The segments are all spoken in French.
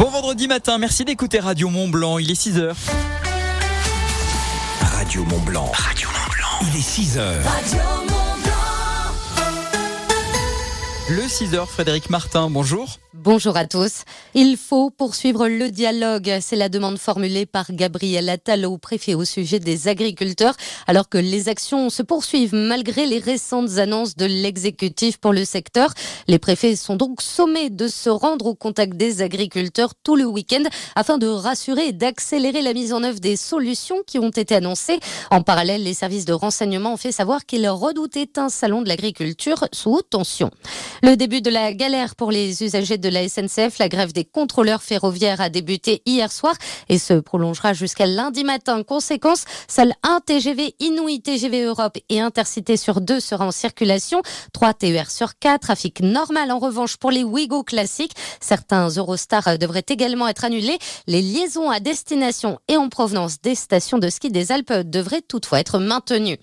Bon vendredi matin, merci d'écouter Radio Mont Blanc, il est 6h. Radio Mont Blanc. Radio Mont Blanc. Il est 6h. Le 6h, Frédéric Martin, bonjour. Bonjour à tous. Il faut poursuivre le dialogue. C'est la demande formulée par Gabriel Attal au préfet au sujet des agriculteurs, alors que les actions se poursuivent malgré les récentes annonces de l'exécutif pour le secteur. Les préfets sont donc sommés de se rendre au contact des agriculteurs tout le week-end afin de rassurer et d'accélérer la mise en œuvre des solutions qui ont été annoncées. En parallèle, les services de renseignement ont fait savoir qu'ils redoutaient un salon de l'agriculture sous haute tension. Le début de la galère pour les usagers de la SNCF, la grève des contrôleurs ferroviaires a débuté hier soir et se prolongera jusqu'à lundi matin. Conséquence, seul un TGV Inouï TGV Europe et Intercité sur deux sera en circulation. Trois TER sur quatre. Trafic normal en revanche pour les Ouigo classiques. Certains Eurostar devraient également être annulés. Les liaisons à destination et en provenance des stations de ski des Alpes devraient toutefois être maintenues.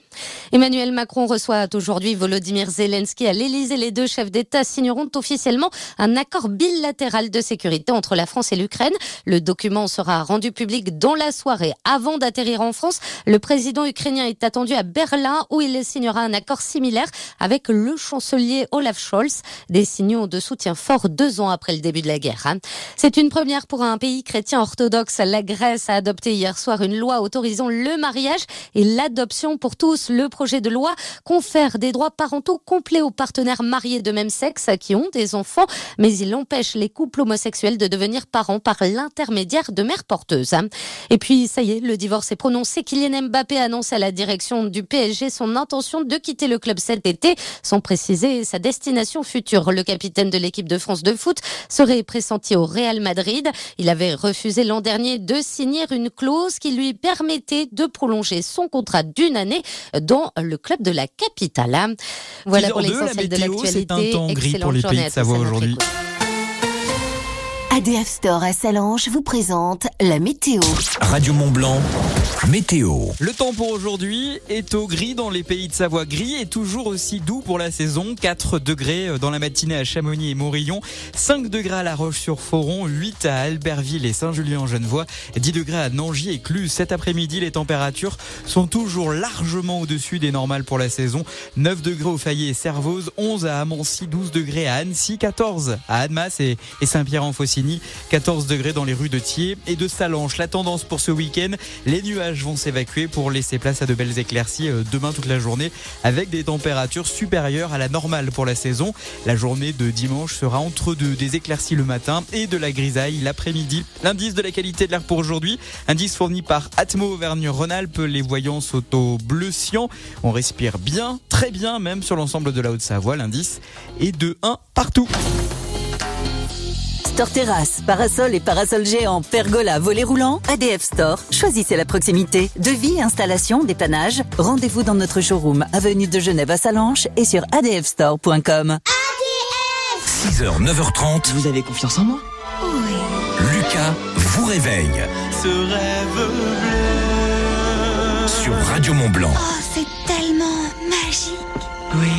Emmanuel Macron reçoit aujourd'hui Volodymyr Zelensky à l'Elysée. Les deux chefs d'État signeront officiellement un accord bilatéral de sécurité entre la France et l'Ukraine. Le document sera rendu public dans la soirée avant d'atterrir en France. Le président ukrainien est attendu à Berlin où il signera un accord similaire avec le chancelier Olaf Scholz. Des signaux de soutien fort deux ans après le début de la guerre. Hein. C'est une première pour un pays chrétien orthodoxe. La Grèce a adopté hier soir une loi autorisant le mariage et l'adoption pour tous. Le projet de loi confère des droits parentaux complets aux partenaires mariés de même sexe qui ont des enfants, mais il empêche les couples homosexuels de devenir parents par l'intermédiaire de mères porteuses. Et puis, ça y est, le divorce est prononcé. Kylian Mbappé annonce à la direction du PSG son intention de quitter le club cet été, sans préciser sa destination future. Le capitaine de l'équipe de France de foot serait pressenti au Real Madrid. Il avait refusé l'an dernier de signer une clause qui lui permettait de prolonger son contrat d'une année dans le club de la capitale. Voilà pour l'essentiel de l'actualité. Pour les pays de Savoie aujourd'hui. ADF Store à Salange vous présente la météo. Radio Mont Blanc, météo. Le temps pour aujourd'hui est au gris dans les pays de Savoie. Gris et toujours aussi doux pour la saison. 4 degrés euh, dans la matinée à Chamonix et Morillon, 5 degrés à La Roche-sur-Foron, 8 à Albertville et Saint-Julien-en-Genevois, 10 degrés à Nangy et Cluse. Cet après-midi, les températures sont toujours largement au-dessus des normales pour la saison. 9 degrés au Fayet et Servoz, 11 à Amancy, 12 degrés à Annecy, 14 à Annemasse et Saint-Pierre-en-Faucigny. 14 degrés dans les rues de Thiers et de Salanches. La tendance pour ce week-end, les nuages vont s'évacuer pour laisser place à de belles éclaircies euh, demain toute la journée avec des températures supérieures à la normale pour la saison. La journée de dimanche sera entre deux, des éclaircies le matin et de la grisaille l'après-midi. L'indice de la qualité de l'air pour aujourd'hui, indice fourni par Atmo Auvergne-Rhône-Alpes, les voyants sont au. On respire bien, très bien même sur l'ensemble de la Haute-Savoie. L'indice est de 1 partout. Store Terrasse, parasol et parasol géant, pergola, volet roulant, ADF Store. Choisissez la proximité. Devis, installation, dépannage. Rendez-vous dans notre showroom, avenue de Genève à Salanches et sur adfstore.com. ADF 6h, 9h30. Vous avez confiance en moi? Oui. Lucas vous réveille. Ce rêve bleu. Sur Radio Mont Blanc. Oh, c'est tellement magique. Oui.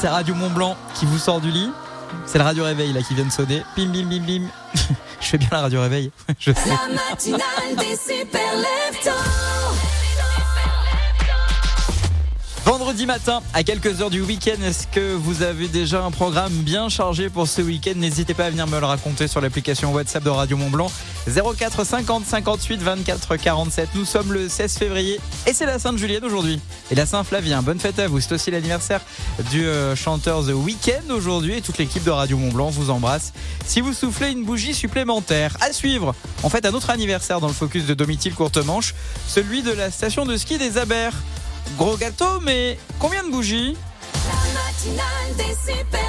C'est Radio Mont Blanc qui vous sort du lit. C'est le radio réveil là qui vient de sonner. Bim bim bim bim. Je fais bien la radio réveil. Je sais. La matinale des super Vendredi matin, à quelques heures du week-end, est-ce que vous avez déjà un programme bien chargé pour ce week-end? N'hésitez pas à venir me le raconter sur l'application WhatsApp de Radio Mont Blanc 04 50 58 24 47. Nous sommes le 16 février et c'est la Sainte Julienne aujourd'hui et la Saint Flavien. Bonne fête à vous. C'est aussi l'anniversaire du euh, chanteur The Weeknd aujourd'hui et toute l'équipe de Radio Mont Blanc vous embrasse. Si vous soufflez une bougie supplémentaire, à suivre. En fait, un autre anniversaire dans le focus de Domitil Courtemanche, celui de la station de ski des Abers. Gros gâteau, mais combien de bougies? La matinale des super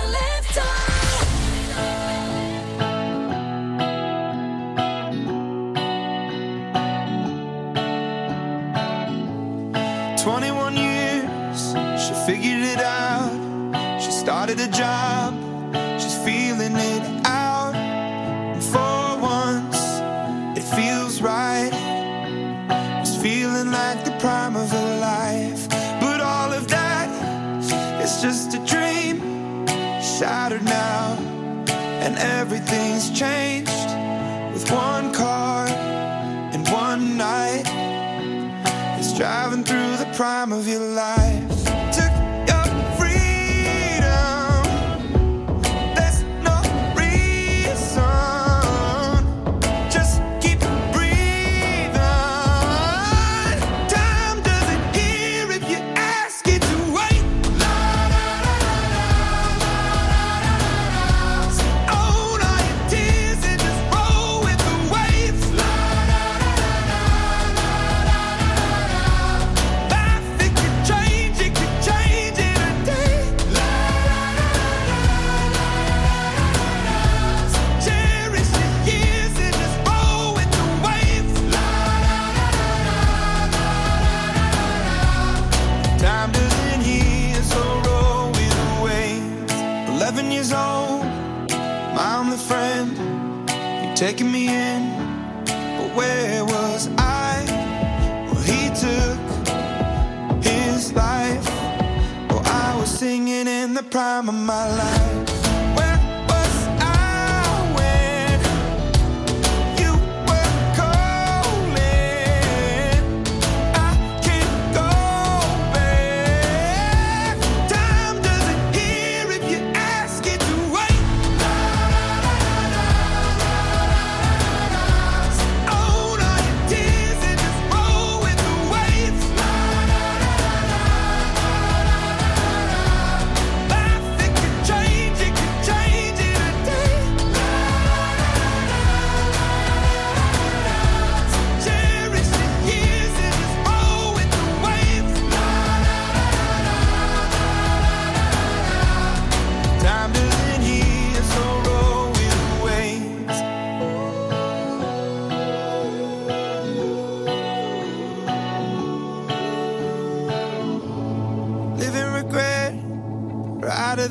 everything's changed with one car and one night. It's driving through the prime of your life. Taking me in, but where was I? Well, he took his life. Oh, I was singing in the prime of my life.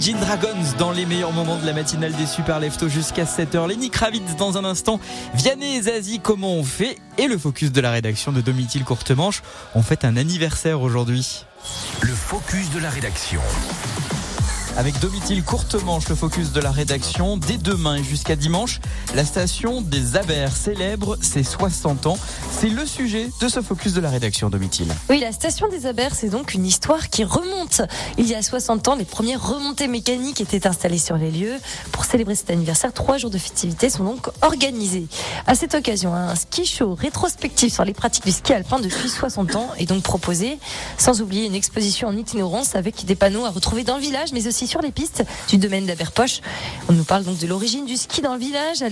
Imagine Dragons dans les meilleurs moments de la matinale des Super Leftos jusqu'à 7h. Lenny Kravitz dans un instant. Vianney et Zazie, comment on fait? Et le focus de la rédaction de Domitil Courtemanche. On fête un anniversaire aujourd'hui. Le focus de la rédaction. Avec Domitil Courtemanche, le focus de la rédaction. Dès demain jusqu'à dimanche, la station des Abers célèbre ses 60 ans. C'est le sujet de ce focus de la rédaction, Domitil. Oui, la station des Abers, c'est donc une histoire qui remonte. Il y a 60 ans, les premières remontées mécaniques étaient installées sur les lieux. Pour célébrer cet anniversaire, trois jours de festivités sont donc organisés. À cette occasion, un ski show rétrospectif sur les pratiques du ski alpin depuis 60 ans est donc proposé, sans oublier une exposition en itinérance avec des panneaux à retrouver dans le village, mais aussi sur les pistes du domaine d'Aberpoche. On nous parle donc de l'origine du ski dans le village,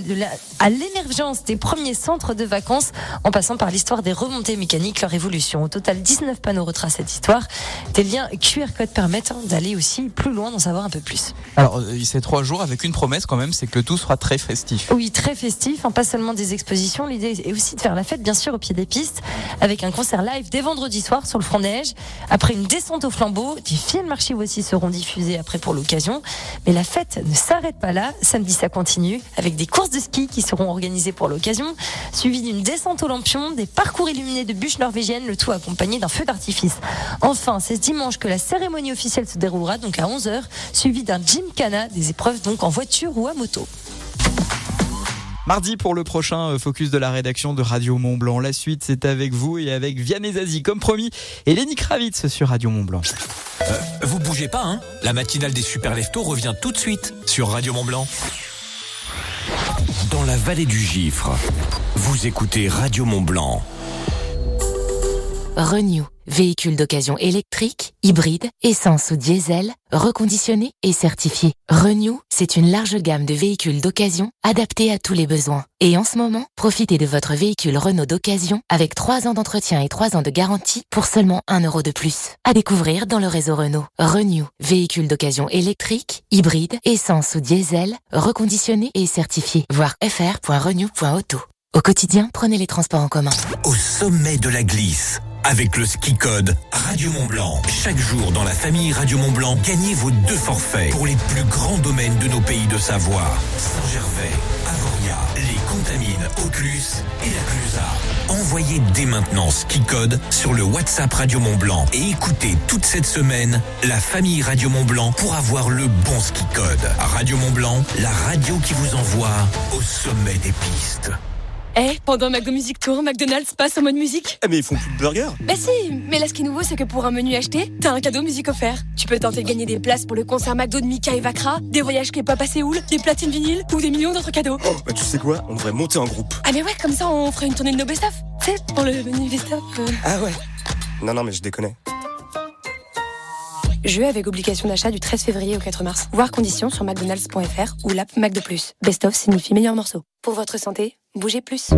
à l'émergence des premiers centres de vacances, en passant par l'histoire des remontées mécaniques, leur évolution. Au total, 19 panneaux retracent cette histoire. Des liens QR code permettent d'aller aussi plus loin, d'en savoir un peu plus. Alors, euh, ces trois jours avec une promesse quand même, c'est que tout sera très festif. Oui, très festif, hein, pas seulement des expositions. L'idée est aussi de faire la fête, bien sûr, au pied des pistes, avec un concert live dès vendredi soir sur le front neige. Après une descente au flambeau, des films archives aussi seront diffusés après pour l'occasion. Mais la fête ne s'arrête pas là. Samedi, ça continue, avec des courses de ski qui seront organisées pour l'occasion, suivies d'une descente au lampion, des parcours illuminés de bûches norvégiennes, le tout accompagné d'un feu d'artifice. Enfin, c'est ce dimanche que la cérémonie officielle se déroulera, donc à 11h, suivie d'un gymkhana, des épreuves donc en voiture ou à moto. Mardi pour le prochain euh, focus de la rédaction de Radio Mont Blanc. La suite, c'est avec vous et avec Vianney Zazie, comme promis, et Lenny Kravitz sur Radio Mont Blanc. Vous bougez pas, hein? La matinale des super leftos revient tout de suite sur Radio Mont Blanc. Dans la vallée du Gifre, vous écoutez Radio Mont Blanc. Renew, véhicule d'occasion électrique, hybride, essence ou diesel, reconditionné et certifié. Renew, c'est une large gamme de véhicules d'occasion adaptés à tous les besoins. Et en ce moment, profitez de votre véhicule Renault d'occasion avec 3 ans d'entretien et 3 ans de garantie pour seulement 1 euro de plus. À découvrir dans le réseau Renault. Renew, véhicule d'occasion électrique, hybride, essence ou diesel, reconditionné et certifié. Voir fr.renew.auto. Au quotidien, prenez les transports en commun. Au sommet de la glisse, avec le ski code Radio Mont Blanc. Chaque jour dans la famille Radio Mont Blanc, gagnez vos deux forfaits pour les plus grands domaines de nos pays de Savoie. Saint-Gervais, Avoria, les Contamines, Auclus et la Clusaz. Envoyez dès maintenant ski code sur le WhatsApp Radio Mont Blanc et écoutez toute cette semaine la famille Radio Mont Blanc pour avoir le bon ski code. Radio Mont Blanc, la radio qui vous envoie au sommet des pistes. Eh, pendant McDo Music Tour, McDonald's passe en mode musique Eh mais ils font plus de burgers Bah si, mais là ce qui est nouveau c'est que pour un menu acheté, t'as un cadeau musique offert. Tu peux tenter de gagner des places pour le concert McDo de Mika et Vakra, des voyages K-pop à Séoul, des platines vinyles ou des millions d'autres cadeaux. Oh, bah tu sais quoi? On devrait monter en groupe. Ah mais ouais, comme ça on ferait une tournée de nos best-of. Tu sais, pour le menu best-of. euh. Ah ouais Non, non, mais je déconne. Jeu avec obligation d'achat du 13 février au 4 mars. Voir conditions sur mcdonalds.fr ou l'app McDo+. Best-of signifie meilleur morceau. Pour votre santé, bougez plus.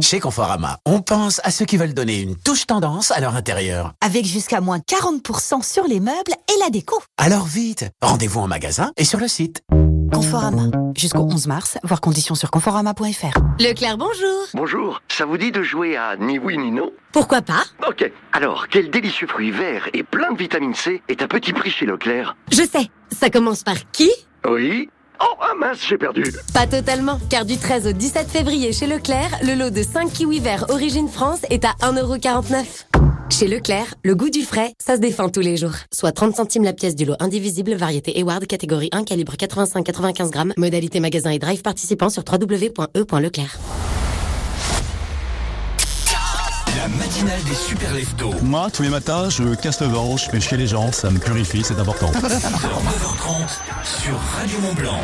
Chez Conforama, on pense à ceux qui veulent donner une touche tendance à leur intérieur. Avec jusqu'à moins 40% sur les meubles et la déco. Alors vite, rendez-vous en magasin et sur le site. Conforama. Jusqu'au 11 mars, voir conditions sur conforama.fr. Leclerc, bonjour. Bonjour, ça vous dit de jouer à ni oui ni non? Pourquoi pas? Ok, alors quel délicieux fruit vert et plein de vitamine C est à petit prix chez Leclerc? Je sais. Ça commence par qui? Oui Oh, ah mince, j'ai perdu Pas totalement, car du 13 au 17 février chez Leclerc, le lot de 5 kiwis verts Origine France est à 1,49€. Chez Leclerc, le goût du frais, ça se défend tous les jours. Soit 30 centimes la pièce du lot indivisible, variété Eward, catégorie 1, calibre 85-95 grammes, modalité magasin et drive participant sur www.e.leclerc. La matinale des super leftos. Moi, tous les matins, je casse le ventre, je fais chier les gens, ça me purifie, c'est important. 6h, 9h30 sur Radio Mont Blanc.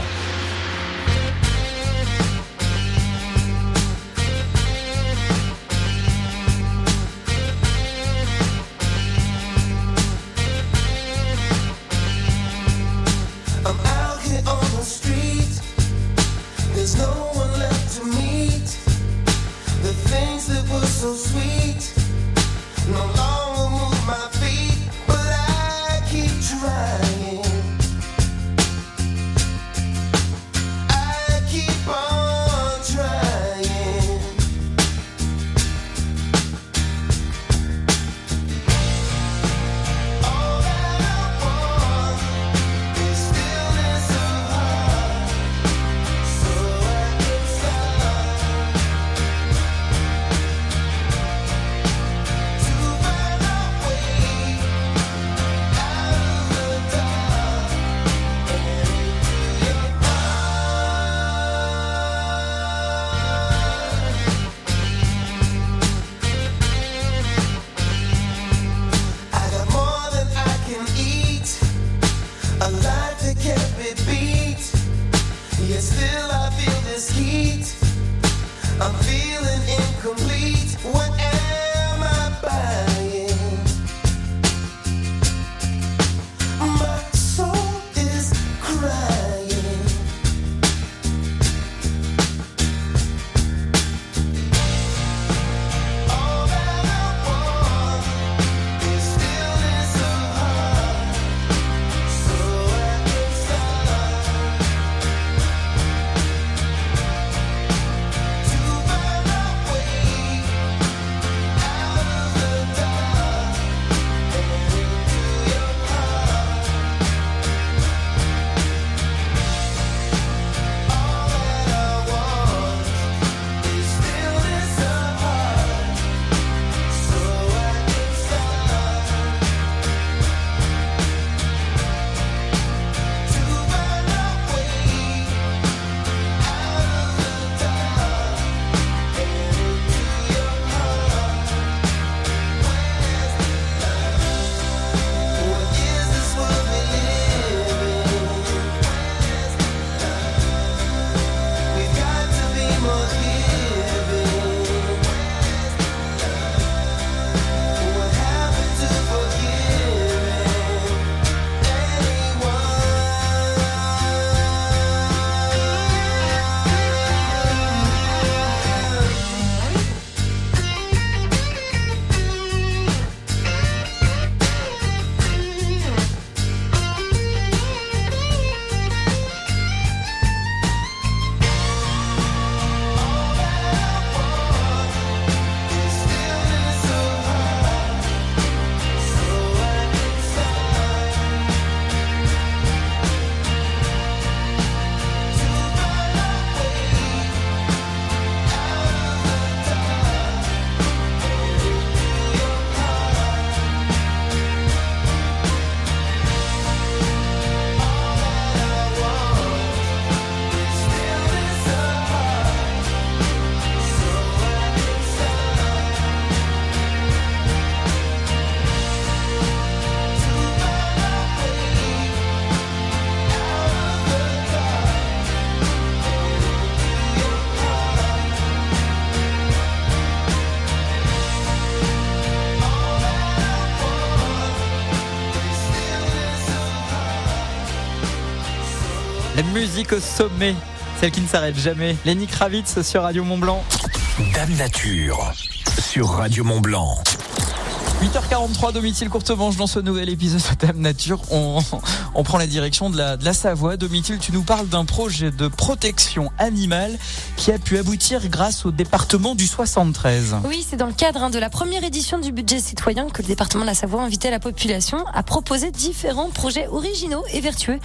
Musique au sommet, celle qui ne s'arrête jamais. Lenny Kravitz sur Radio Mont Blanc. Dame Nature sur Radio Mont Blanc. 8h43, Domitil Courtemanche dans ce nouvel épisode de Dame Nature. On, on prend la direction de la, de la Savoie. Domitil, tu nous parles d'un projet de protection animale qui a pu aboutir grâce au département du 73. Oui, c'est dans le cadre hein, de la première édition du budget citoyen que le département de la Savoie invitait la population à proposer différents projets originaux et vertueux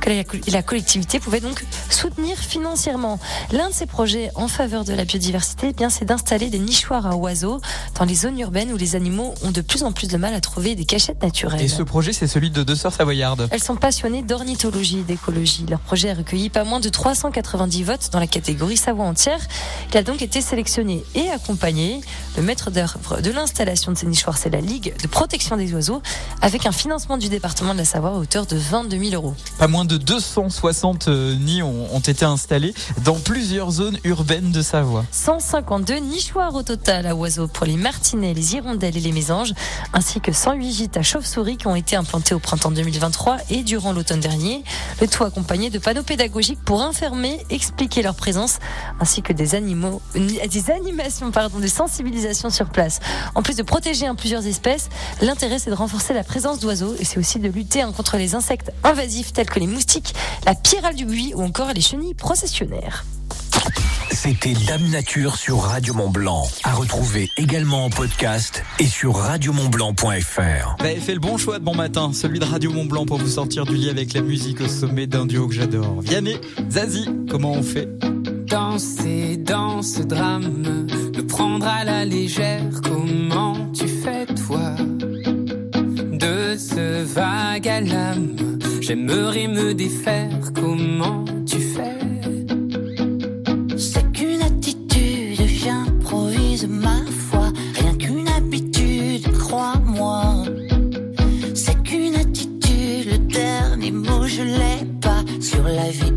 que la, la collectivité pouvait donc soutenir financièrement. L'un de ces projets en faveur de la biodiversité, eh bien, c'est d'installer des nichoirs à oiseaux dans les zones urbaines où les animaux ont de plus en plus de mal à trouver des cachettes naturelles. Et ce projet, c'est celui de deux sœurs savoyardes. Elles sont passionnées d'ornithologie et d'écologie. Leur projet a recueilli pas moins de 390 votes dans la catégorie Savoie entière. Il a donc été sélectionné et accompagné. Le maître d'œuvre de l'installation de ces nichoirs, c'est la Ligue de protection des oiseaux, avec un financement du département de la Savoie à hauteur de 22 000 euros. Pas moins de 260 euh, nids ont, ont été installés dans plusieurs zones urbaines de Savoie. 152 nichoirs au total à oiseaux pour les martinets, les hirondelles et les mésanges, ainsi que 108 gîtes à chauves-souris qui ont été implantés au printemps 2023 et durant l'automne dernier. Le tout accompagné de panneaux pédagogiques pour informer, expliquer leur présence, ainsi que des animaux, des animations, pardon, de sensibilisation sur place. En plus de protéger hein, plusieurs espèces, l'intérêt c'est de renforcer la présence d'oiseaux et c'est aussi de lutter hein, contre les insectes invasifs tels que les moustiques, la pyrale du buis ou encore les chenilles processionnaires. C'était Dame Nature sur Radio Mont Blanc. À retrouver également en podcast et sur radiomontblanc.fr. Vous avez fait le bon choix de bon matin, celui de Radio Mont Blanc pour vous sortir du lit avec la musique au sommet d'un duo que j'adore. Vianney, Zazie, comment on fait? Danser dans ce drame, le prendre à la légère, comment tu fais toi? De ce vague à l'âme, j'aimerais me défaire, comment tu fais? Sur la vie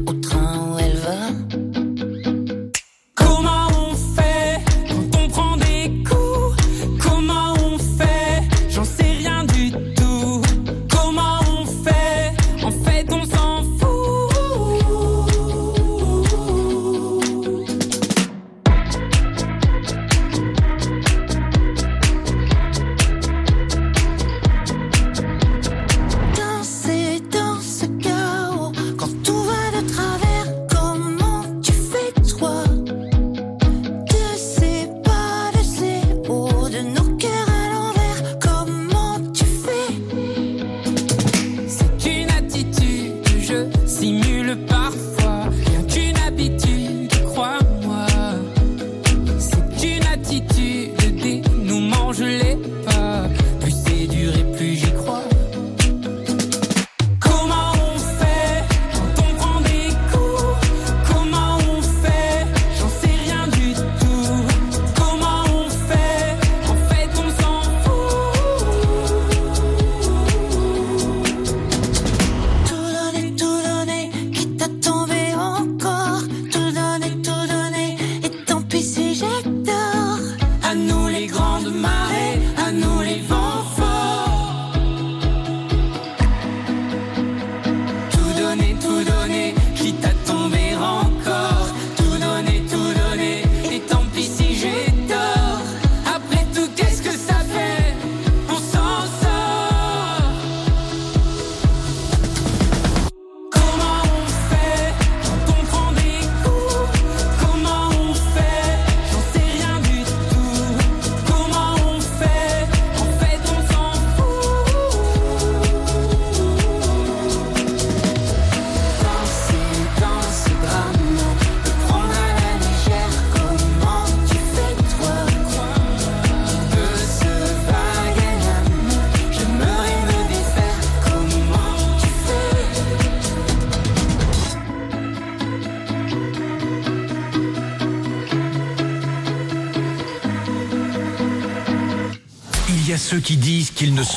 attitude.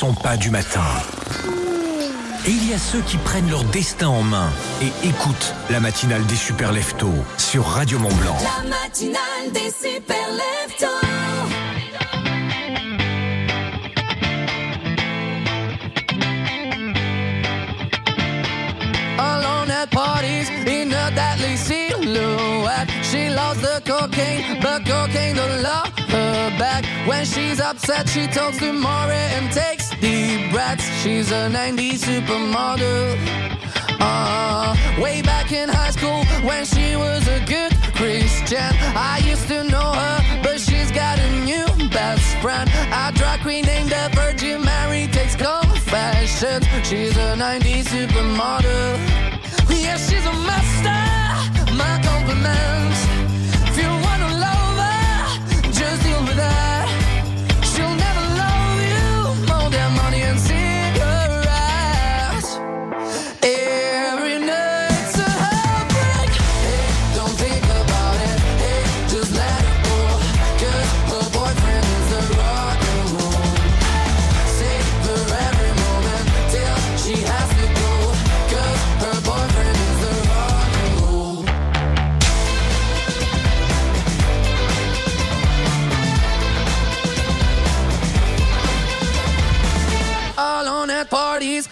Sont pas du matin. Et il y a ceux qui prennent leur destin en main et écoutent la matinale des super leftos sur Radio Mont Blanc. La matinale des super leftos. alone at parties in a deadly silhouette. She loves the cocaine, but cocaine don't love her back. When she's upset, she talks to Maury and takes deep breaths. She's a 90s supermodel. Uh, way back in high school when she was a good Christian. I used to know her, but she's got a new best friend. A drag queen named the Virgin Mary takes confessions. She's a 90s supermodel. Yeah, she's a master. My compliments.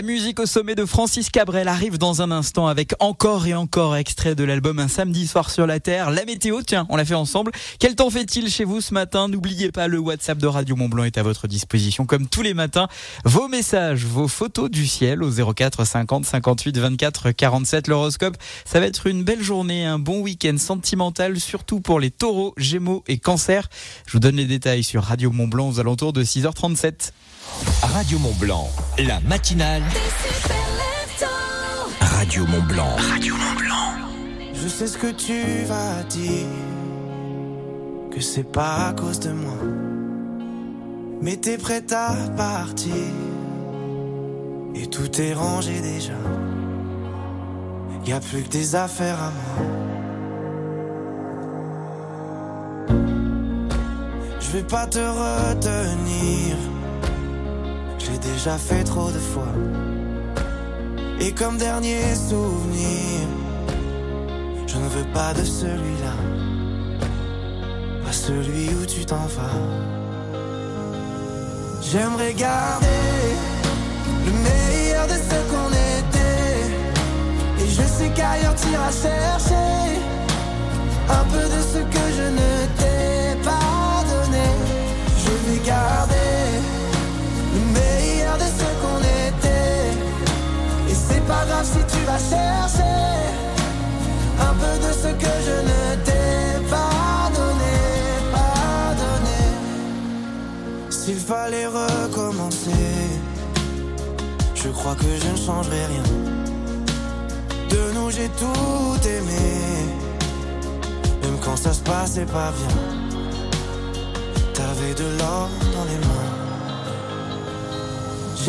La musique au sommet de Francis Cabrel arrive dans un instant avec encore et encore extrait de l'album Un samedi soir sur la Terre. La météo, tiens, on l'a fait ensemble. Quel temps fait-il chez vous ce matin? N'oubliez pas, le WhatsApp de Radio Mont Blanc est à votre disposition comme tous les matins. Vos messages, vos photos du ciel au 04 50 58 24 47. L'horoscope, ça va être une belle journée, un bon week-end sentimental, surtout pour les taureaux, gémeaux et cancers. Je vous donne les détails sur Radio Mont Blanc aux alentours de 6h37. Radio Mont Blanc, la matinale. Radio Mont Blanc. Radio Mont Blanc. Je sais ce que tu vas dire, que c'est pas à cause de moi. Mais t'es prête à partir, et tout est rangé déjà. Y a plus que des affaires à moi. Je vais pas te retenir. J'ai déjà fait trop de fois. Et comme dernier souvenir, je ne veux pas de celui-là. Pas celui où tu t'en vas. J'aimerais garder le meilleur de ce qu'on était. Et je sais qu'ailleurs t'iras chercher un peu de ce que je ne t'ai pas donné. Je vais garder ce qu'on était. Et c'est pas grave si tu vas chercher un peu de ce que je ne t'ai pas donné, pas donné. S'il fallait recommencer, je crois que je ne changerai rien. De nous j'ai tout aimé, même quand ça se passait pas bien. T'avais de l'or dans les mains.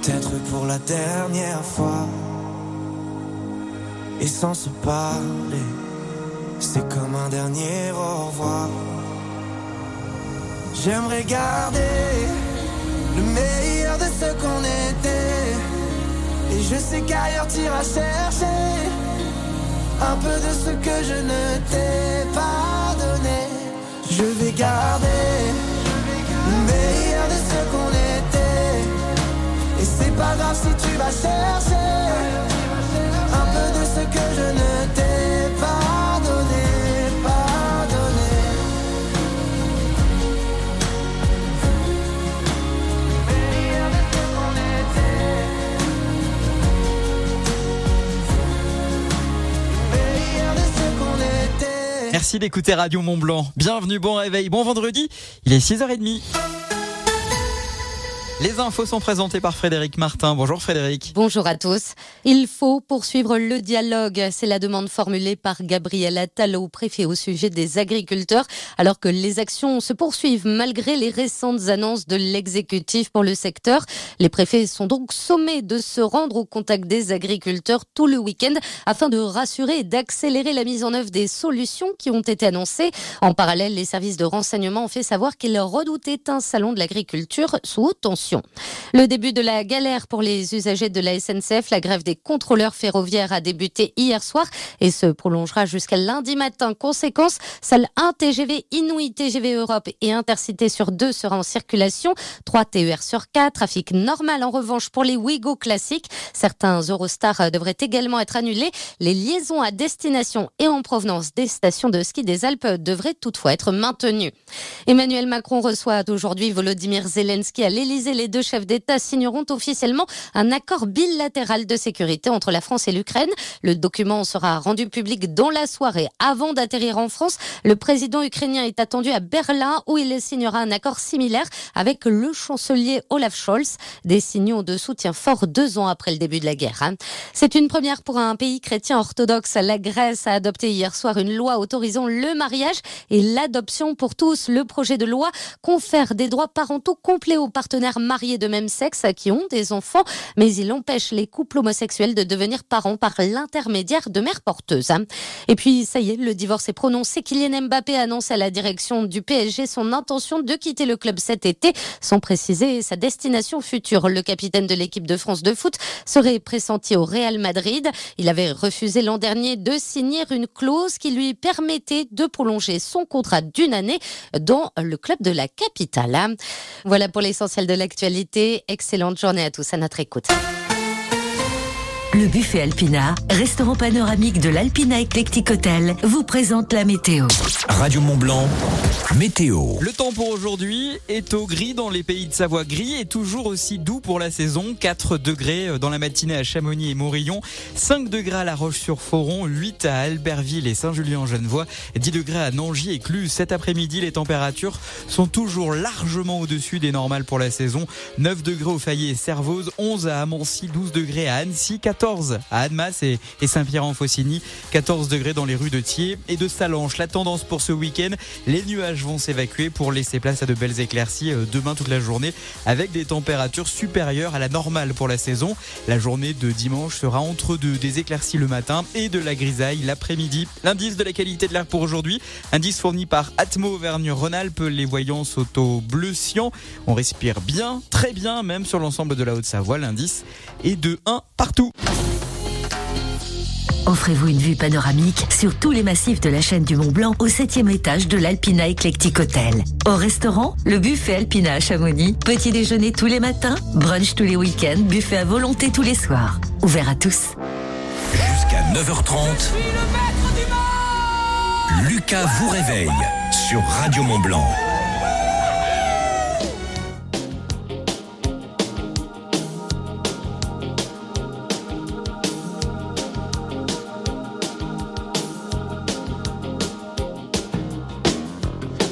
peut-être pour la dernière fois. Et sans se parler, c'est comme un dernier au revoir. J'aimerais garder le meilleur de ce qu'on était. Et je sais qu'ailleurs t'iras chercher un peu de ce que je ne t'ai pas donné. Je vais garder c'est pas grave si tu vas chercher un peu de ce que je ne t'ai pas donné, pas donné. Merci d'écouter Radio Mont Blanc. Bienvenue, bon réveil, bon vendredi. Il est 6h30. Les infos sont présentées par Frédéric Martin. Bonjour Frédéric. Bonjour à tous. Il faut poursuivre le dialogue. C'est la demande formulée par Gabriel Attal au préfet au sujet des agriculteurs, alors que les actions se poursuivent malgré les récentes annonces de l'exécutif pour le secteur. Les préfets sont donc sommés de se rendre au contact des agriculteurs tout le week-end afin de rassurer et d'accélérer la mise en œuvre des solutions qui ont été annoncées. En parallèle, les services de renseignement ont fait savoir qu'ils redoutaient un salon de l'agriculture sous haute tension. Le début de la galère pour les usagers de la SNCF, la grève des contrôleurs ferroviaires a débuté hier soir et se prolongera jusqu'à lundi matin. Conséquence, seul un TGV Inouï, TGV Europe et Intercité sur deux sera en circulation, 3 TER sur 4, trafic normal en revanche pour les Ouigo classiques. Certains Eurostar devraient également être annulés. Les liaisons à destination et en provenance des stations de ski des Alpes devraient toutefois être maintenues. Emmanuel Macron reçoit aujourd'hui Volodymyr Zelensky à l'Elysée. Les deux chefs d'État signeront officiellement un accord bilatéral de sécurité entre la France et l'Ukraine. Le document sera rendu public dans la soirée avant d'atterrir en France. Le président ukrainien est attendu à Berlin où il signera un accord similaire avec le chancelier Olaf Scholz. Des signaux de soutien fort deux ans après le début de la guerre. hein. C'est une première pour un pays chrétien orthodoxe. La Grèce a adopté hier soir une loi autorisant le mariage et l'adoption pour tous. Le projet de loi confère des droits parentaux complets aux partenaires mariés de même sexe qui ont des enfants, mais il empêche les couples homosexuels de devenir parents par l'intermédiaire de mères porteuses. Et puis, ça y est, le divorce est prononcé. Kylian Mbappé annonce à la direction du PSG son intention de quitter le club cet été, sans préciser sa destination future. Le capitaine de l'équipe de France de foot serait pressenti au Real Madrid. Il avait refusé l'an dernier de signer une clause qui lui permettait de prolonger son contrat d'une année dans le club de la capitale. Voilà pour l'essentiel de l'actualité. Excellente journée à tous à notre écoute. Le buffet Alpina, restaurant panoramique de l'Alpina Eclectic Hotel, vous présente la météo. Radio Mont Blanc, Météo. Le temps pour aujourd'hui est au gris dans les pays de Savoie. Gris et toujours aussi doux pour la saison. 4 degrés dans la matinée à Chamonix et Morillon. 5 degrés à La Roche-sur-Foron. 8 à Albertville et Saint-Julien-en-Genevois. 10 degrés à Nangy et Cluse. Cet après-midi, les températures sont toujours largement au-dessus des normales pour la saison. 9 degrés au Fayet et Servoz. 11 à Amancy. 12 degrés à Annecy. 14 à Annemasse et, et Saint-Pierre-en-Faucigny. 14 degrés dans les rues de Thiers et de Salanches. La tendance pour ce week-end, les nuages vont s'évacuer pour laisser place à de belles éclaircies euh, demain toute la journée avec des températures supérieures à la normale pour la saison. La journée de dimanche sera entre deux, des éclaircies le matin et de la grisaille l'après-midi. L'indice de la qualité de l'air pour aujourd'hui, indice fourni par Atmo Auvergne-Rhône-Alpes, les voyants sont au bleu cyan. On respire bien, très bien, même sur l'ensemble de la Haute-Savoie. L'indice est de 1 partout. Offrez-vous une vue panoramique sur tous les massifs de la chaîne du Mont Blanc au septième étage de l'Alpina Eclectic Hotel. Au restaurant, le buffet Alpina à Chamonix. Petit déjeuner tous les matins, brunch tous les week-ends, buffet à volonté tous les soirs. Ouvert à tous. Jusqu'à 9h30. Lucas vous réveille sur Radio Mont Blanc.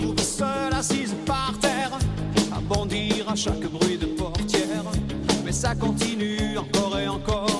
Retrouves seule assise par terre, à bondir à chaque bruit de portière. Mais ça continue encore et encore,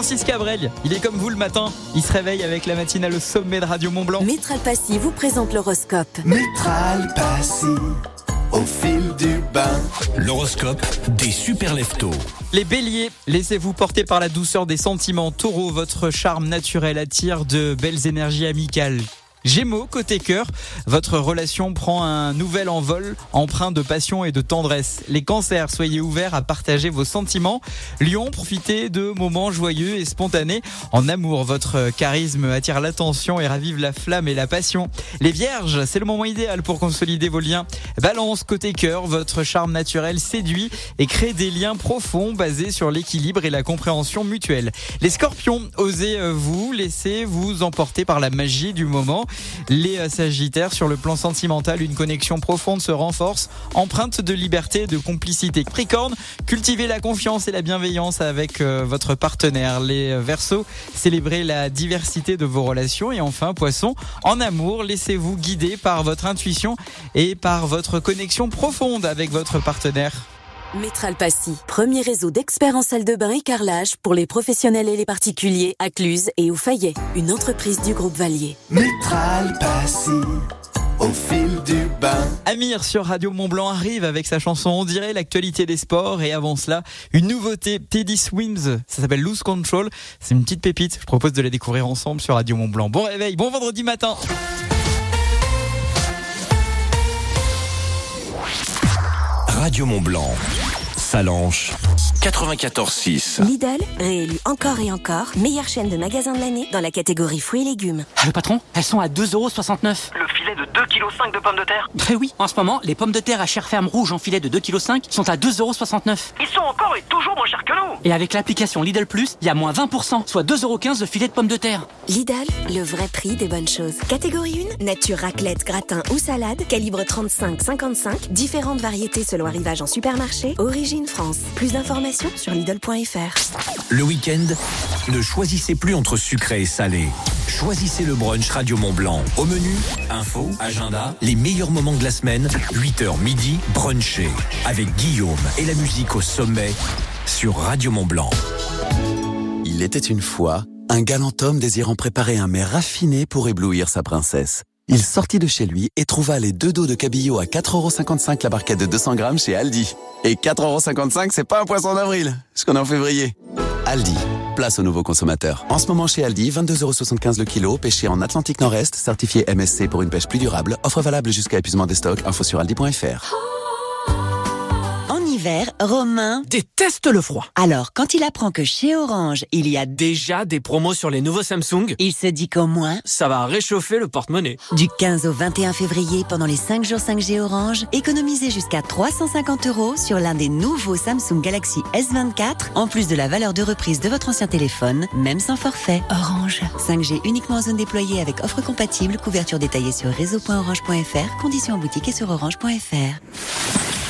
Francis Cabrel, il est comme vous le matin. Il se réveille avec la matinale au sommet de Radio Mont Blanc. Métral Passy vous présente l'horoscope. Métral Passy, au fil du bain. L'horoscope des super leftos. Les béliers, laissez-vous porter par la douceur des sentiments. Taureau, votre charme naturel attire de belles énergies amicales. Gémeaux, côté cœur, votre relation prend un nouvel envol empreint de passion et de tendresse. Les cancers, soyez ouverts à partager vos sentiments. Lion, profitez de moments joyeux et spontanés. En amour, votre charisme attire l'attention et ravive la flamme et la passion. Les vierges, c'est le moment idéal pour consolider vos liens. Balance, côté cœur, votre charme naturel séduit et crée des liens profonds basés sur l'équilibre et la compréhension mutuelle. Les scorpions, osez euh, vous laisser vous emporter par la magie du moment. Les euh, Sagittaires, sur le plan sentimental, une connexion profonde se renforce, empreinte de liberté de complicité. Capricorne, cultivez la confiance et la bienveillance avec euh, votre partenaire. Les euh, Verseaux, célébrez la diversité de vos relations. Et enfin, Poisson, en amour, laissez-vous guider par votre intuition et par votre connexion profonde avec votre partenaire. Métral Passy, premier réseau d'experts en salle de bain et carrelage pour les professionnels et les particuliers à Cluse et au Fayet, une entreprise du groupe Valier. Métral Passy, au fil du bain. Amir sur Radio Mont Blanc arrive avec sa chanson On dirait l'actualité des sports et avant cela une nouveauté Teddy Swims ça s'appelle Lose Control c'est une petite pépite je propose de la découvrir ensemble sur Radio Mont Blanc bon réveil bon vendredi matin Radio Mont Blanc. Salanche 94.6. Lidl, réélu encore et encore, meilleure chaîne de magasins de l'année dans la catégorie fruits et légumes. Ah, le patron, elles sont à 2,69€. Le filet de 2,5 kg de pommes de terre Très oui, en ce moment, les pommes de terre à chair ferme rouge en filet de 2,5 kg sont à 2,69€. Ils sont encore et toujours moins chers que nous Et avec l'application Lidl Plus, il y a moins 20%, soit 2,15€ le filet de pommes de terre. Lidl, le vrai prix des bonnes choses. Catégorie 1, nature raclette, gratin ou salade, calibre 35-55, différentes variétés selon arrivage en supermarché, origine France. Plus d'informations sur Lidl.fr. Le week-end, ne choisissez plus entre sucré et salé. Choisissez le brunch Radio Mont Blanc. Au menu, info, agenda, les meilleurs moments de la semaine, 8h midi, brunché. Avec Guillaume et la musique au sommet sur Radio Mont Blanc. Il était une fois un galant homme désirant préparer un mets raffiné pour éblouir sa princesse. Il sortit de chez lui et trouva les deux dos de cabillaud à 4,55€ la barquette de 200 grammes chez Aldi. Et 4,55€, c'est pas un poisson d'avril, ce qu'on est en février. Aldi, place aux nouveaux consommateurs. En ce moment chez Aldi, 22,75€ le kilo, pêché en Atlantique Nord-Est, certifié MSC pour une pêche plus durable. Offre valable jusqu'à épuisement des stocks. Info sur aldi.fr. Hiver, Romain déteste le froid. Alors, quand il apprend que chez Orange, il y a Déjà des promos sur les nouveaux Samsung, il se dit qu'au moins, ça va réchauffer le porte-monnaie. du 15 au 21 février, pendant les 5 jours 5G Orange, économisez jusqu'à 350 euros sur l'un des nouveaux Samsung Galaxy S24, en plus de la valeur de reprise de votre ancien téléphone, même sans forfait. Orange. 5G uniquement en zone déployée avec offre compatible, couverture détaillée sur réseau.orange.fr, conditions en boutique et sur orange.fr.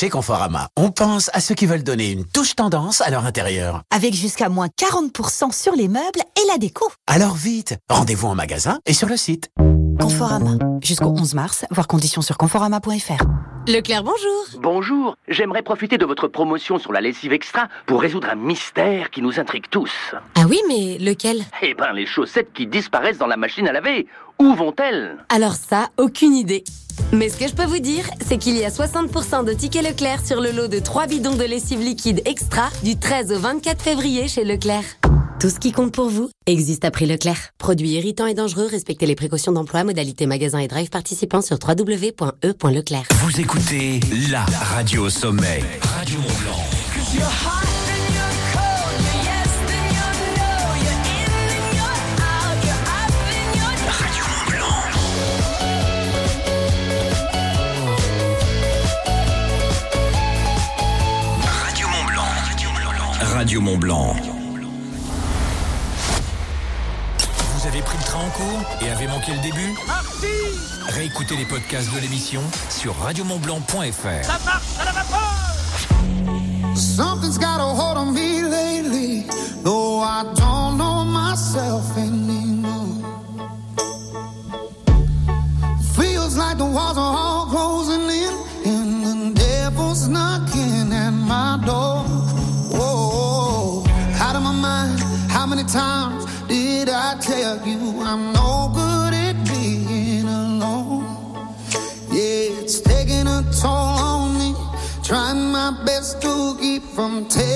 Chez Conforama, on pense à ceux qui veulent donner une touche tendance à leur intérieur. Avec jusqu'à moins 40% sur les meubles et la déco. Alors vite, rendez-vous en magasin et sur le site. Conforama. Jusqu'au 11 mars, voir conditions sur conforama.fr. Leclerc, bonjour. Bonjour, j'aimerais profiter de votre promotion sur la lessive extra pour résoudre un mystère qui nous intrigue tous. Ah oui, mais lequel? Eh ben, les chaussettes qui disparaissent dans la machine à laver. Où vont-elles? Alors ça, aucune idée. Mais ce que je peux vous dire, c'est qu'il y a 60% de tickets Leclerc sur le lot de 3 bidons de lessive liquide extra du 13 au 24 février chez Leclerc. Tout ce qui compte pour vous existe à prix Leclerc. Produit irritant et dangereux, respectez les précautions d'emploi, modalité magasin et drive participants sur www.e.leclerc. Vous écoutez la radio au sommet. Radio Mont Blanc. Radio Mont Blanc. Vous avez pris le train en cours et avez manqué le début Parti Réécoutez les podcasts de l'émission sur radiomontblanc.fr. Ça marche, ça la va pas Something's got a hold on me lately, though I don't know myself anymore. Feels like the walls are all closing in. from 10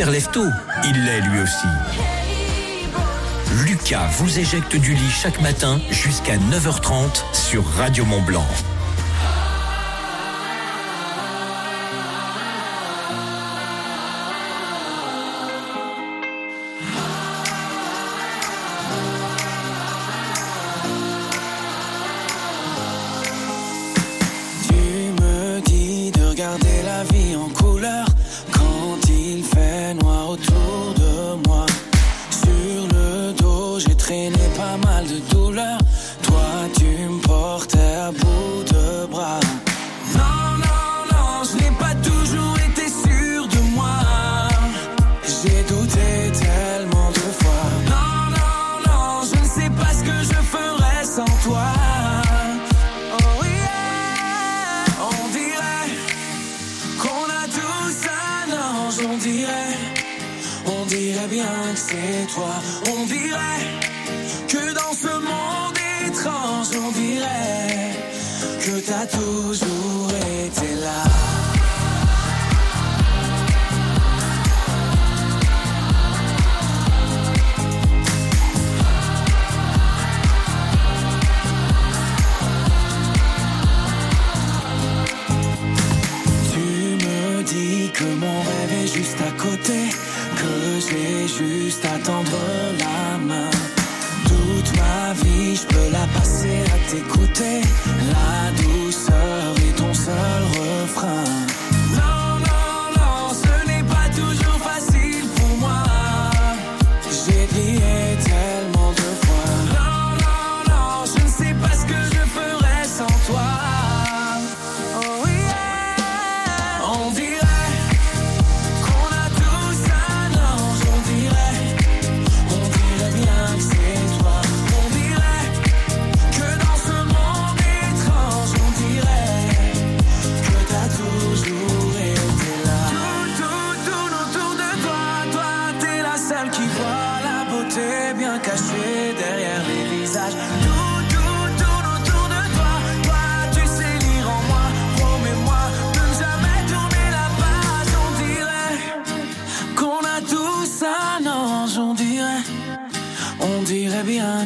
super lève Il l'est lui aussi. Lucas vous éjecte du lit chaque matin jusqu'à 9h30 sur Radio Mont Blanc. je juste à tendre la main. Toute ma vie, je peux la passer à t'écouter. La douceur est ton seul refrain.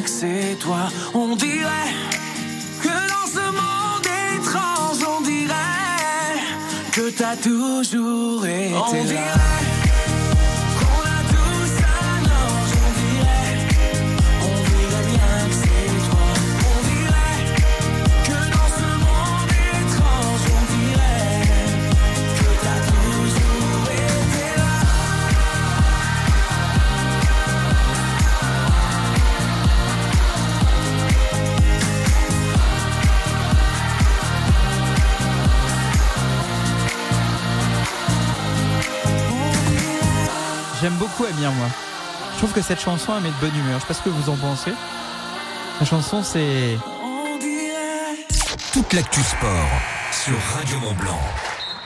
Que c'est toi. On dirait que dans ce monde étrange, on dirait que t'as toujours été On là. dirait J'aime beaucoup Amir, moi. Je trouve que cette chanson, elle met de bonne humeur. Je sais pas ce que vous en pensez. La chanson, c'est. Toute l'actu sport sur Radio Mont Blanc.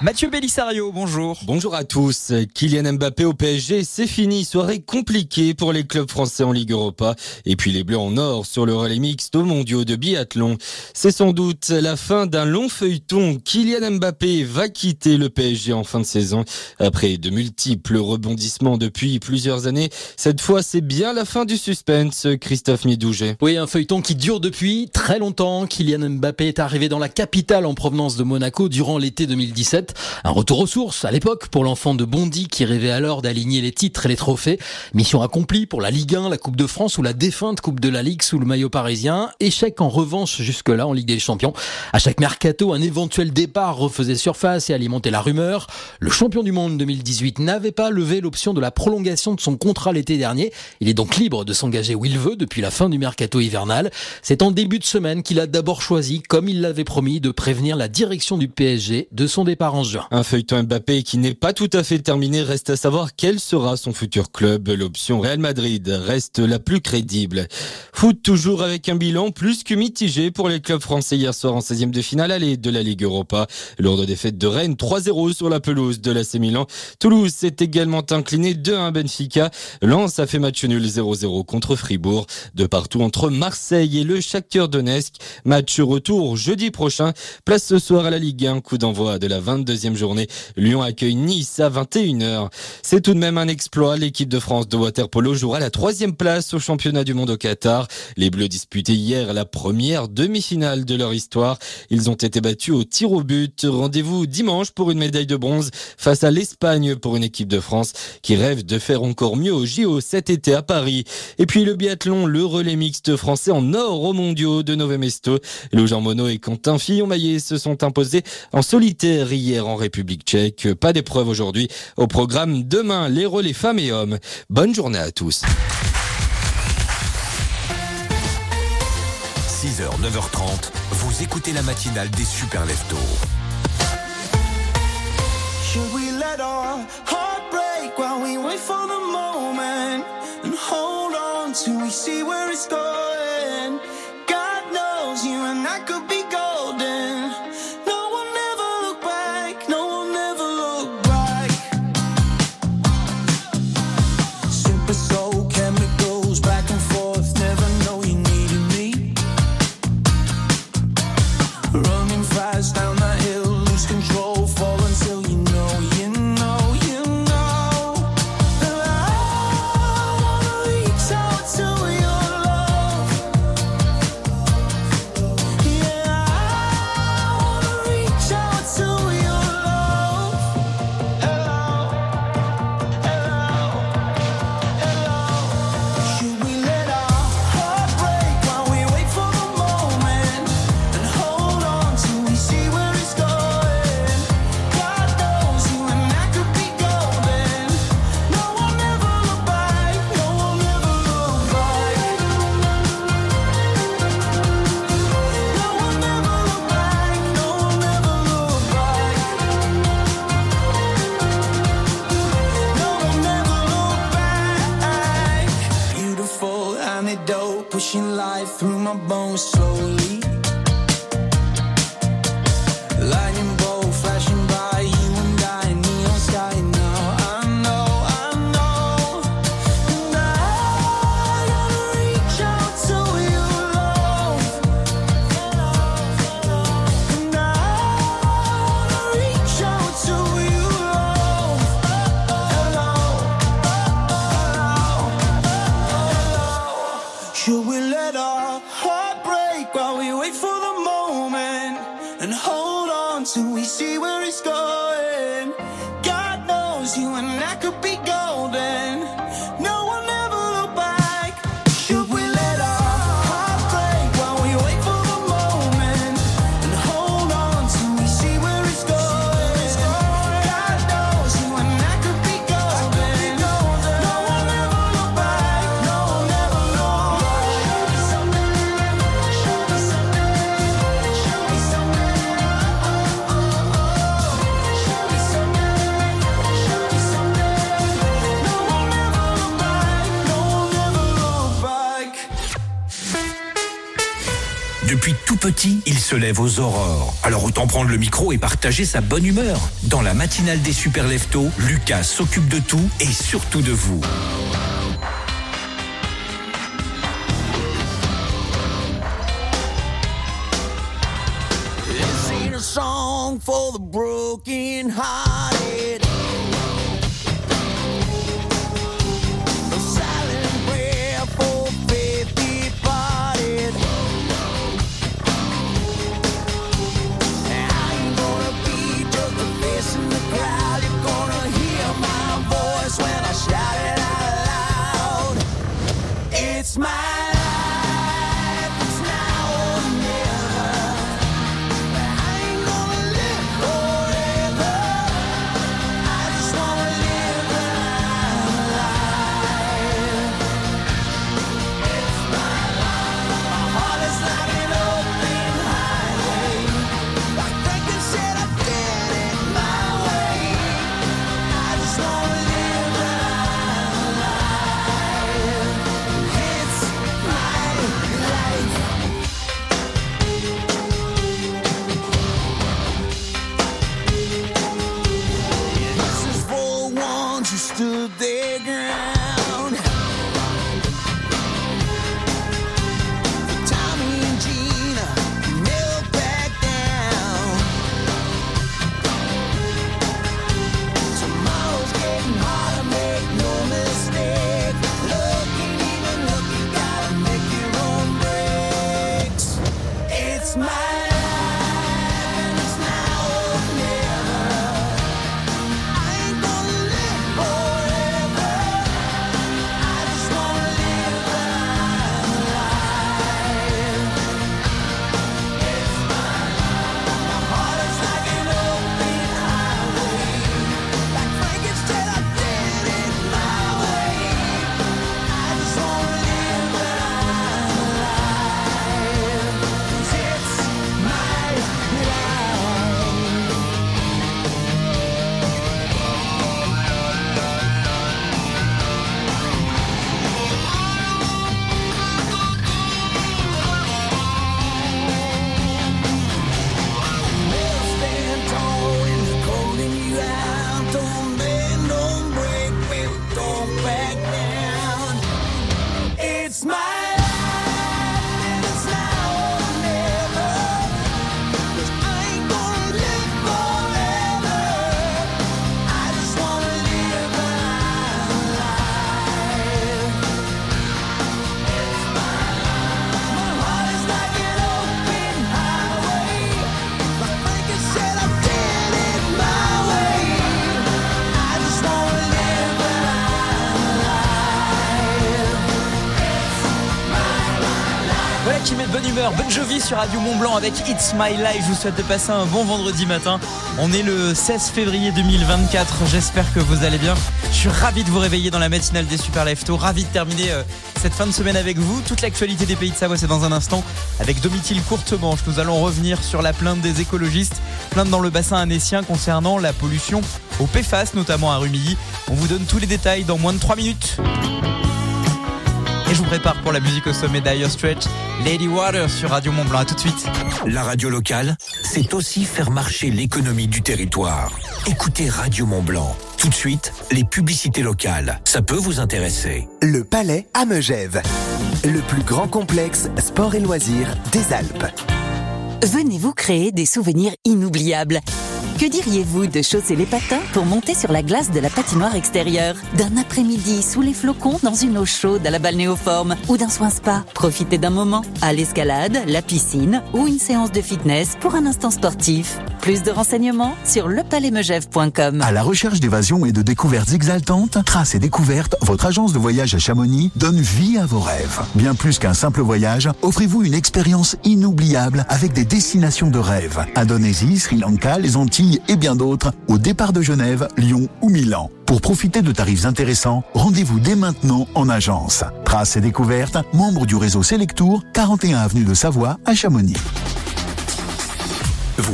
Mathieu Bellissario, bonjour. Bonjour à tous. Kylian Mbappé au PSG, c'est fini. Soirée compliquée pour les clubs français en Ligue Europa. Et puis les Bleus en or sur le relais mixte aux mondiaux de biathlon. C'est sans doute la fin d'un long feuilleton. Kylian Mbappé va quitter le PSG en fin de saison. Après de multiples rebondissements depuis plusieurs années, cette fois c'est bien la fin du suspense, Christophe Midouget. Oui, un feuilleton qui dure depuis très longtemps. Kylian Mbappé est arrivé dans la capitale en provenance de Monaco durant l'été 2017. Un retour aux sources à l'époque pour l'enfant de Bondy qui rêvait alors d'aligner les titres et les trophées. Mission accomplie pour la Ligue 1, la Coupe de France ou la défunte Coupe de la Ligue sous le maillot parisien. Échec en revanche jusque-là en Ligue des Champions. À chaque mercato, un éventuel départ refaisait surface et alimentait la rumeur. Le champion du monde 2018 n'avait pas levé l'option de la prolongation de son contrat l'été dernier. Il est donc libre de s'engager où il veut depuis la fin du mercato hivernal. C'est en début de semaine qu'il a d'abord choisi, comme il l'avait promis, de prévenir la direction du PSG de son départ en Un feuilleton Mbappé qui n'est pas tout à fait terminé. Reste à savoir quel sera son futur club. L'option Real Madrid reste la plus crédible. Foot toujours avec un bilan plus que mitigé pour les clubs français hier soir en 16e de finale aller de la Ligue Europa. Lourde défaite de Rennes 3-0 sur la pelouse de l'AC Milan. Toulouse s'est également incliné 2-1 Benfica. Lens a fait match nul 0-0 contre Fribourg. De partout entre Marseille et le Shakhtar Donetsk. Match retour jeudi prochain. Place ce soir à la Ligue 1. Coup d'envoi de la 22 deuxième journée. Lyon accueille Nice à 21h. C'est tout de même un exploit. L'équipe de France de waterpolo jouera la troisième place au championnat du monde au Qatar. Les Bleus disputaient hier la première demi-finale de leur histoire. Ils ont été battus au tir au but. Rendez-vous dimanche pour une médaille de bronze face à l'Espagne pour une équipe de France qui rêve de faire encore mieux au JO cet été à Paris. Et puis le biathlon, le relais mixte français en or aux mondiaux de Nové Mesto. Lou Jean Monod et Quentin Fillon-Maillet se sont imposés en solitaire hier en République tchèque. Pas d'épreuve aujourd'hui. Au programme demain, les relais femmes et hommes. Bonne journée à tous. 6h, 9h30, vous écoutez la matinale des super leftos. Should we let our heart break while we wait for the moment and hold on till we see where it's going? Life through my bones slowly. Lève aux aurores. Alors autant prendre le micro et partager sa bonne humeur. Dans la matinale des super leftos, Lucas s'occupe de tout et surtout de vous. It's sur Radio Mont Blanc avec It's My Life. Je vous souhaite de passer un bon vendredi matin. On est le 16 février 2024. J'espère que vous allez bien. Je suis ravi de vous réveiller dans la matinale des Super Leftos. Ravi de terminer euh, cette fin de semaine avec vous. Toute l'actualité des pays de Savoie, c'est dans un instant. Avec Domitil Courtemanche, nous allons revenir sur la plainte des écologistes. Plainte dans le bassin annécien concernant la pollution au PFAS, notamment à Rumilly. On vous donne tous les détails dans moins de 3 minutes. Je vous prépare pour la musique au sommet d'Air Stretch, Lady Water sur Radio Mont Blanc. À tout de suite. La radio locale, c'est aussi faire marcher l'économie du territoire. Écoutez Radio Mont Blanc. Tout de suite, les publicités locales. Ça peut vous intéresser. Le Palais à Megève, le plus grand complexe sport et loisirs des Alpes. Venez vous créer des souvenirs inoubliables. Que diriez-vous de chausser les patins pour monter sur la glace de la patinoire extérieure? D'un après-midi sous les flocons dans une eau chaude à la balnéoforme ou d'un soin spa? Profitez d'un moment à l'escalade, la piscine ou une séance de fitness pour un instant sportif. Plus de renseignements sur lepalaismegève.com. À la recherche d'évasion et de découvertes exaltantes, Trace et Découvertes, votre agence de voyage à Chamonix, donne vie à vos rêves. Bien plus qu'un simple voyage, offrez-vous une expérience inoubliable avec des destinations de rêve. Indonésie, Sri Lanka, les Antilles et bien d'autres, au départ de Genève, Lyon ou Milan. Pour profiter de tarifs intéressants, rendez-vous dès maintenant en agence. Trace et Découvertes, membre du réseau Selectour, 41 avenue de Savoie à Chamonix.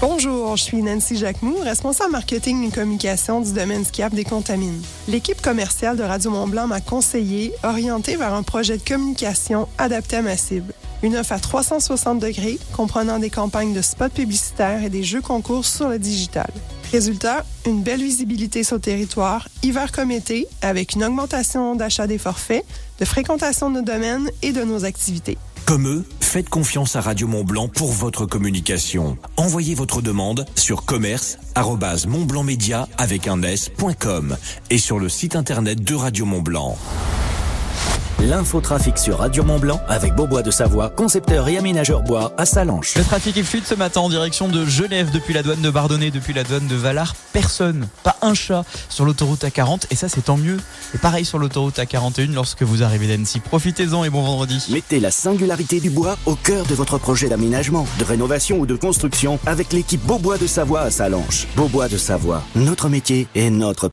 Bonjour, je suis Nancy Jacquemou, responsable marketing et communication du domaine skiable des Contamines. L'équipe commerciale de Radio Mont-Blanc m'a conseillé, orienté vers un projet de communication adapté à ma cible. Une offre à 360 degrés, comprenant des campagnes de spots publicitaires et des jeux concours sur le digital. Résultat, une belle visibilité sur le territoire, hiver comme été, avec une augmentation d'achat des forfaits, de fréquentation de nos domaines et de nos activités. Comme eux, faites confiance à Radio Mont Blanc pour votre communication. Envoyez votre demande sur commerce@montblancmedia avec un s.com et sur le site internet de Radio Mont Blanc. L'infotrafic sur Radio Mont Blanc avec Beaubois de Savoie, concepteur et aménageur bois à Salanches. Le trafic est fluide ce matin en direction de Genève depuis la douane de Bardonnay, depuis la douane de Valar. Personne, pas un chat sur l'autoroute A40 et ça c'est tant mieux. Et pareil sur l'autoroute A41 lorsque vous arrivez d'Annecy. Profitez-en et bon vendredi. Mettez la singularité du bois au cœur de votre projet d'aménagement, de rénovation ou de construction avec l'équipe Beaubois de Savoie à Salanches. Beaubois de Savoie, notre métier et notre